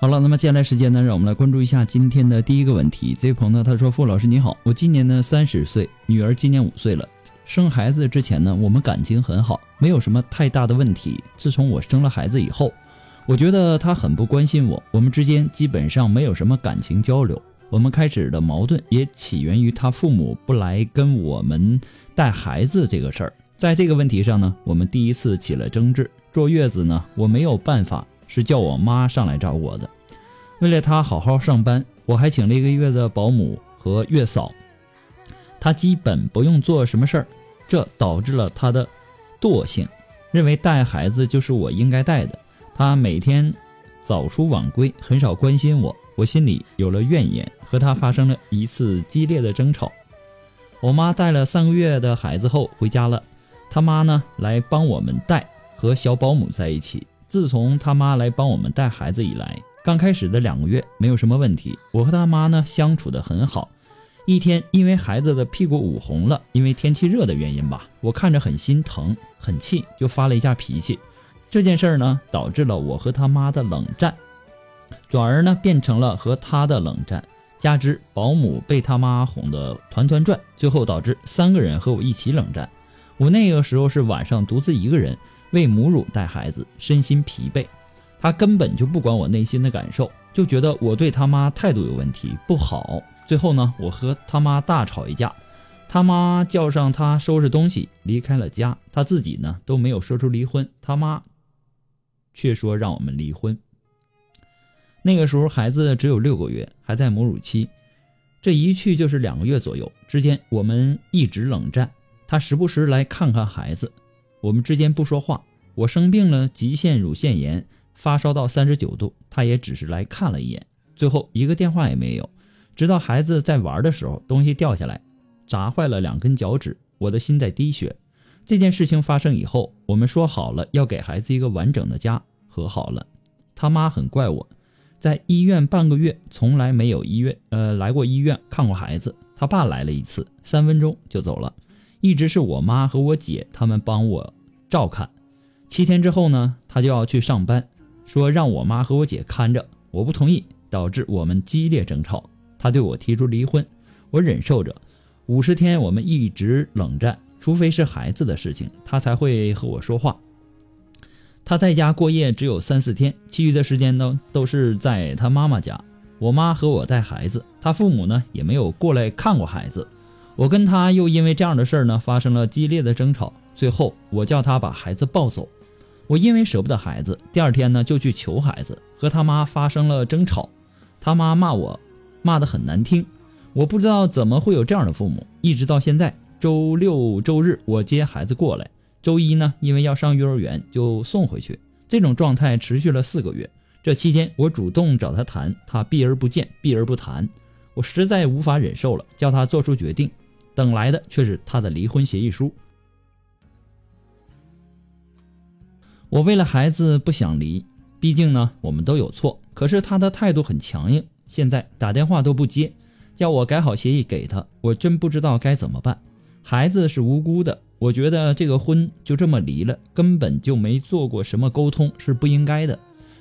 好了，那么接下来时间呢，让我们来关注一下今天的第一个问题。这位朋友呢，他说：“傅老师你好，我今年呢三十岁，女儿今年五岁了。生孩子之前呢，我们感情很好，没有什么太大的问题。自从我生了孩子以后，我觉得她很不关心我，我们之间基本上没有什么感情交流。我们开始的矛盾也起源于她父母不来跟我们带孩子这个事儿。在这个问题上呢，我们第一次起了争执。坐月子呢，我没有办法。”是叫我妈上来照顾我的。为了她好好上班，我还请了一个月的保姆和月嫂。她基本不用做什么事儿，这导致了她的惰性，认为带孩子就是我应该带的。她每天早出晚归，很少关心我，我心里有了怨言，和她发生了一次激烈的争吵。我妈带了三个月的孩子后回家了，他妈呢来帮我们带，和小保姆在一起。自从他妈来帮我们带孩子以来，刚开始的两个月没有什么问题，我和他妈呢相处的很好。一天，因为孩子的屁股捂红了，因为天气热的原因吧，我看着很心疼，很气，就发了一下脾气。这件事儿呢，导致了我和他妈的冷战，转而呢变成了和他的冷战。加之保姆被他妈哄得团团转，最后导致三个人和我一起冷战。我那个时候是晚上独自一个人。为母乳带孩子，身心疲惫，他根本就不管我内心的感受，就觉得我对他妈态度有问题，不好。最后呢，我和他妈大吵一架，他妈叫上他收拾东西离开了家，他自己呢都没有说出离婚，他妈却说让我们离婚。那个时候孩子只有六个月，还在母乳期，这一去就是两个月左右，之间我们一直冷战，他时不时来看看孩子。我们之间不说话。我生病了，急性乳腺炎，发烧到三十九度，他也只是来看了一眼，最后一个电话也没有。直到孩子在玩的时候，东西掉下来，砸坏了两根脚趾，我的心在滴血。这件事情发生以后，我们说好了要给孩子一个完整的家，和好了。他妈很怪我，在医院半个月，从来没有医院呃来过医院看过孩子。他爸来了一次，三分钟就走了。一直是我妈和我姐他们帮我照看，七天之后呢，他就要去上班，说让我妈和我姐看着，我不同意，导致我们激烈争吵，他对我提出离婚，我忍受着，五十天我们一直冷战，除非是孩子的事情，他才会和我说话。他在家过夜只有三四天，其余的时间呢都是在他妈妈家，我妈和我带孩子，他父母呢也没有过来看过孩子。我跟他又因为这样的事儿呢发生了激烈的争吵，最后我叫他把孩子抱走。我因为舍不得孩子，第二天呢就去求孩子，和他妈发生了争吵，他妈骂我，骂得很难听。我不知道怎么会有这样的父母，一直到现在，周六周日我接孩子过来，周一呢因为要上幼儿园就送回去，这种状态持续了四个月。这期间我主动找他谈，他避而不见，避而不谈，我实在无法忍受了，叫他做出决定。等来的却是他的离婚协议书。我为了孩子不想离，毕竟呢我们都有错。可是他的态度很强硬，现在打电话都不接，叫我改好协议给他，我真不知道该怎么办。孩子是无辜的，我觉得这个婚就这么离了，根本就没做过什么沟通，是不应该的。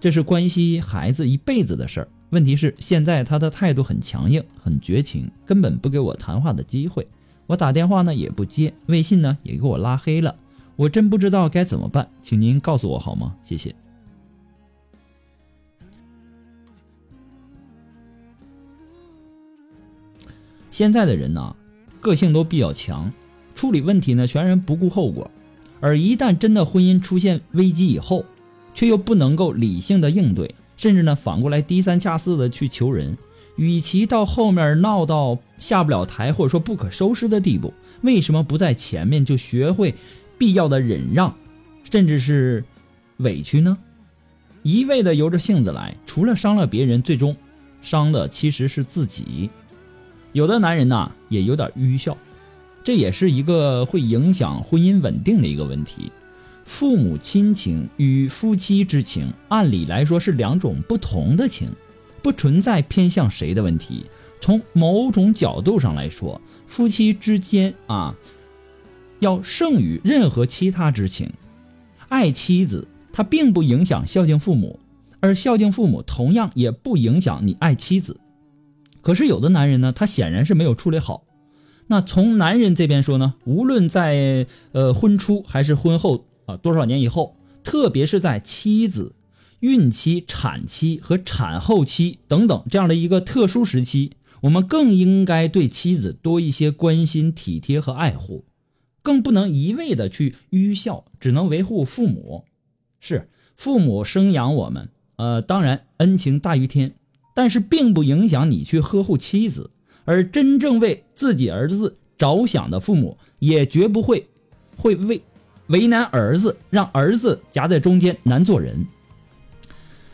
这是关系孩子一辈子的事儿。问题是现在他的态度很强硬，很绝情，根本不给我谈话的机会。我打电话呢也不接，微信呢也给我拉黑了。我真不知道该怎么办，请您告诉我好吗？谢谢。现在的人呢，个性都比较强，处理问题呢全然不顾后果，而一旦真的婚姻出现危机以后，却又不能够理性的应对，甚至呢反过来低三下四的去求人。与其到后面闹到下不了台或者说不可收拾的地步，为什么不在前面就学会？必要的忍让，甚至是委屈呢？一味的由着性子来，除了伤了别人，最终伤的其实是自己。有的男人呐，也有点愚孝，这也是一个会影响婚姻稳定的一个问题。父母亲情与夫妻之情，按理来说是两种不同的情，不存在偏向谁的问题。从某种角度上来说，夫妻之间啊。要胜于任何其他之情，爱妻子，它并不影响孝敬父母，而孝敬父母同样也不影响你爱妻子。可是有的男人呢，他显然是没有处理好。那从男人这边说呢，无论在呃婚初还是婚后啊，多少年以后，特别是在妻子孕期、产期和产后期等等这样的一个特殊时期，我们更应该对妻子多一些关心、体贴和爱护。更不能一味的去愚孝，只能维护父母。是父母生养我们，呃，当然恩情大于天，但是并不影响你去呵护妻子。而真正为自己儿子着想的父母，也绝不会会为为难儿子，让儿子夹在中间难做人。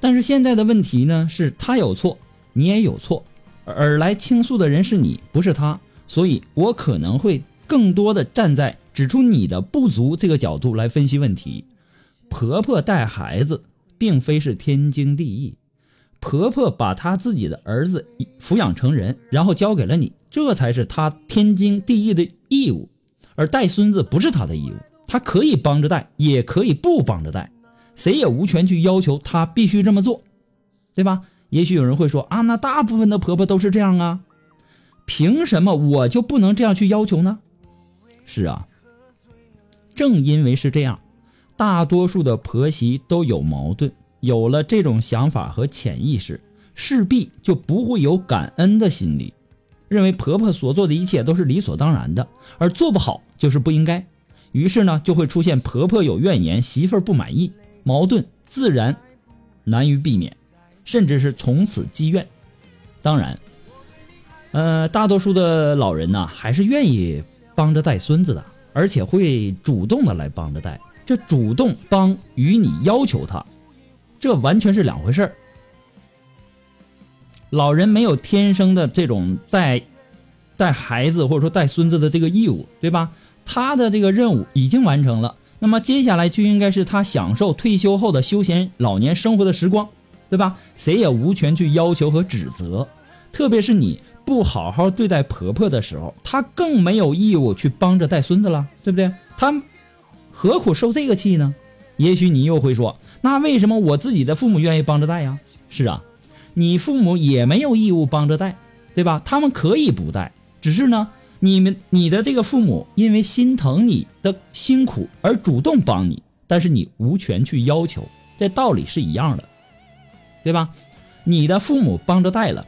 但是现在的问题呢，是他有错，你也有错，而来倾诉的人是你，不是他，所以我可能会。更多的站在指出你的不足这个角度来分析问题。婆婆带孩子并非是天经地义，婆婆把她自己的儿子抚养成人，然后交给了你，这才是她天经地义的义务。而带孙子不是她的义务，她可以帮着带，也可以不帮着带，谁也无权去要求她必须这么做，对吧？也许有人会说啊，那大部分的婆婆都是这样啊，凭什么我就不能这样去要求呢？是啊，正因为是这样，大多数的婆媳都有矛盾，有了这种想法和潜意识，势必就不会有感恩的心理，认为婆婆所做的一切都是理所当然的，而做不好就是不应该，于是呢，就会出现婆婆有怨言，媳妇儿不满意，矛盾自然难于避免，甚至是从此积怨。当然，呃，大多数的老人呢，还是愿意。帮着带孙子的，而且会主动的来帮着带。这主动帮与你要求他，这完全是两回事儿。老人没有天生的这种带带孩子或者说带孙子的这个义务，对吧？他的这个任务已经完成了，那么接下来就应该是他享受退休后的休闲老年生活的时光，对吧？谁也无权去要求和指责，特别是你。不好好对待婆婆的时候，她更没有义务去帮着带孙子了，对不对？她何苦受这个气呢？也许你又会说，那为什么我自己的父母愿意帮着带呀？是啊，你父母也没有义务帮着带，对吧？他们可以不带，只是呢，你们你的这个父母因为心疼你的辛苦而主动帮你，但是你无权去要求，这道理是一样的，对吧？你的父母帮着带了。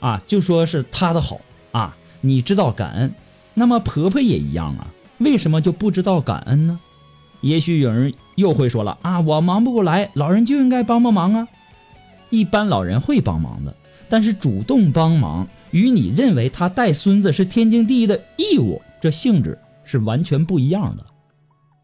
啊，就说是他的好啊，你知道感恩，那么婆婆也一样啊，为什么就不知道感恩呢？也许有人又会说了啊，我忙不过来，老人就应该帮帮忙啊。一般老人会帮忙的，但是主动帮忙与你认为他带孙子是天经地义的义务，这性质是完全不一样的。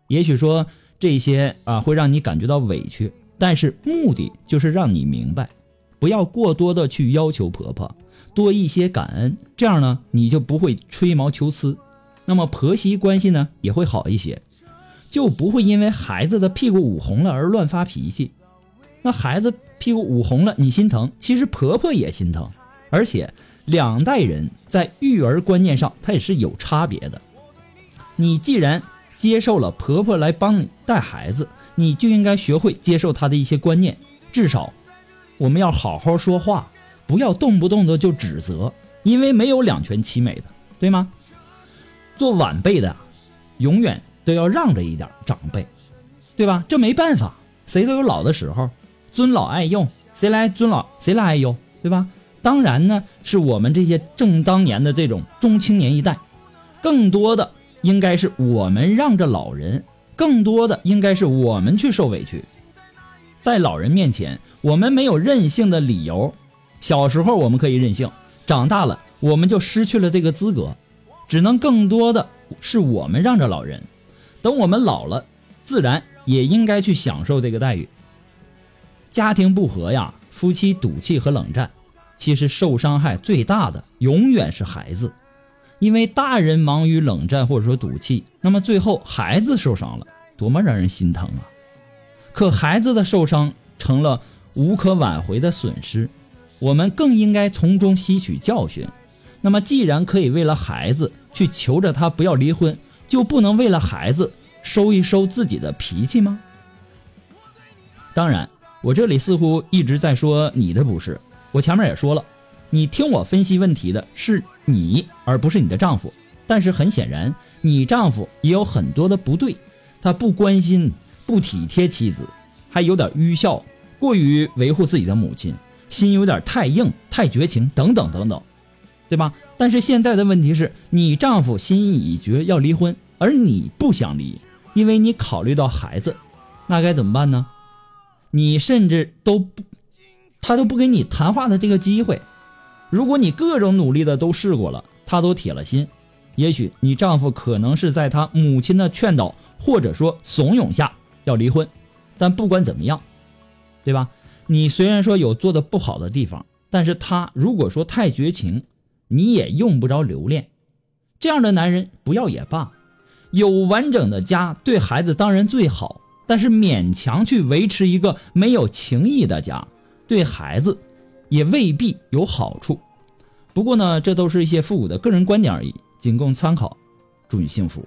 也许说这些啊会让你感觉到委屈，但是目的就是让你明白，不要过多的去要求婆婆。多一些感恩，这样呢，你就不会吹毛求疵，那么婆媳关系呢也会好一些。就不会因为孩子的屁股捂红了而乱发脾气。那孩子屁股捂红了，你心疼，其实婆婆也心疼。而且两代人在育儿观念上，它也是有差别的。你既然接受了婆婆来帮你带孩子，你就应该学会接受她的一些观念。至少，我们要好好说话，不要动不动的就指责，因为没有两全其美的，对吗？做晚辈的，永远都要让着一点长辈，对吧？这没办法，谁都有老的时候，尊老爱幼，谁来尊老，谁来爱幼，对吧？当然呢，是我们这些正当年的这种中青年一代，更多的应该是我们让着老人，更多的应该是我们去受委屈。在老人面前，我们没有任性的理由。小时候我们可以任性，长大了我们就失去了这个资格，只能更多的是我们让着老人。等我们老了，自然也应该去享受这个待遇。家庭不和呀，夫妻赌气和冷战。其实受伤害最大的永远是孩子，因为大人忙于冷战或者说赌气，那么最后孩子受伤了，多么让人心疼啊！可孩子的受伤成了无可挽回的损失，我们更应该从中吸取教训。那么既然可以为了孩子去求着他不要离婚，就不能为了孩子收一收自己的脾气吗？当然，我这里似乎一直在说你的不是。我前面也说了，你听我分析问题的是你，而不是你的丈夫。但是很显然，你丈夫也有很多的不对，他不关心、不体贴妻子，还有点愚孝，过于维护自己的母亲，心有点太硬、太绝情，等等等等，对吧？但是现在的问题是你丈夫心意已决要离婚，而你不想离，因为你考虑到孩子，那该怎么办呢？你甚至都不。他都不给你谈话的这个机会，如果你各种努力的都试过了，他都铁了心，也许你丈夫可能是在他母亲的劝导或者说怂恿下要离婚，但不管怎么样，对吧？你虽然说有做的不好的地方，但是他如果说太绝情，你也用不着留恋。这样的男人不要也罢，有完整的家对孩子当然最好，但是勉强去维持一个没有情义的家。对孩子，也未必有好处。不过呢，这都是一些父母的个人观点而已，仅供参考。祝你幸福。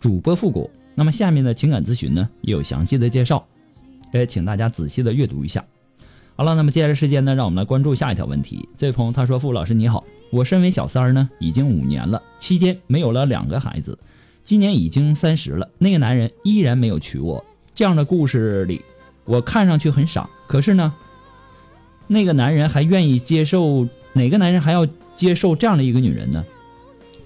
主播复古。那么下面的情感咨询呢，也有详细的介绍，也请大家仔细的阅读一下。好了，那么接下来时间呢，让我们来关注下一条问题。这位朋友他说：“傅老师你好，我身为小三儿呢，已经五年了，期间没有了两个孩子，今年已经三十了，那个男人依然没有娶我。这样的故事里，我看上去很傻，可是呢，那个男人还愿意接受？哪个男人还要接受这样的一个女人呢？”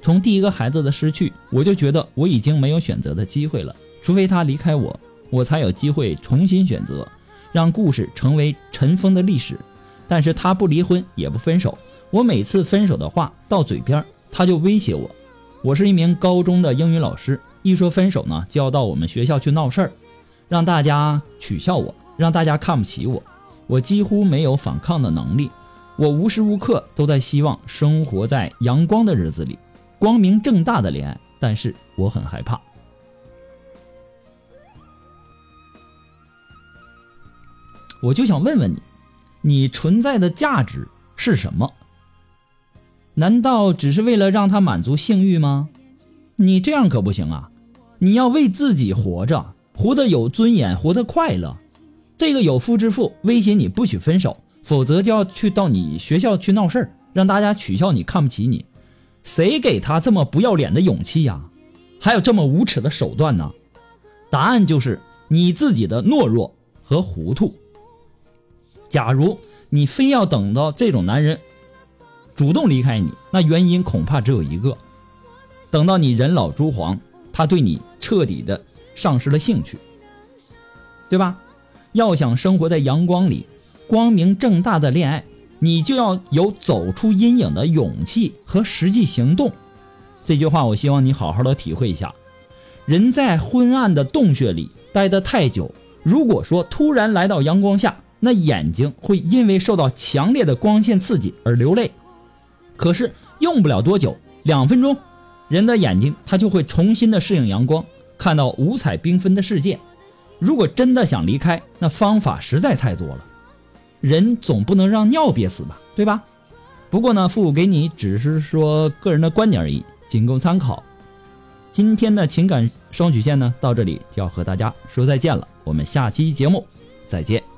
从第一个孩子的失去，我就觉得我已经没有选择的机会了，除非他离开我，我才有机会重新选择，让故事成为尘封的历史。但是他不离婚也不分手，我每次分手的话到嘴边，他就威胁我。我是一名高中的英语老师，一说分手呢，就要到我们学校去闹事儿，让大家取笑我，让大家看不起我。我几乎没有反抗的能力，我无时无刻都在希望生活在阳光的日子里。光明正大的恋爱，但是我很害怕。我就想问问你，你存在的价值是什么？难道只是为了让他满足性欲吗？你这样可不行啊！你要为自己活着，活得有尊严，活得快乐。这个有夫之妇威胁你不许分手，否则就要去到你学校去闹事儿，让大家取笑你看不起你。谁给他这么不要脸的勇气呀？还有这么无耻的手段呢？答案就是你自己的懦弱和糊涂。假如你非要等到这种男人主动离开你，那原因恐怕只有一个：等到你人老珠黄，他对你彻底的丧失了兴趣，对吧？要想生活在阳光里，光明正大的恋爱，你就要有走出阴影的勇气和实际行动。这句话我希望你好好的体会一下。人在昏暗的洞穴里待得太久，如果说突然来到阳光下，那眼睛会因为受到强烈的光线刺激而流泪。可是用不了多久，两分钟，人的眼睛它就会重新的适应阳光，看到五彩缤纷的世界。如果真的想离开，那方法实在太多了。人总不能让尿憋死吧，对吧？不过呢，父母给你只是说个人的观点而已，仅供参考。今天的情感双曲线呢，到这里就要和大家说再见了。我们下期节目再见。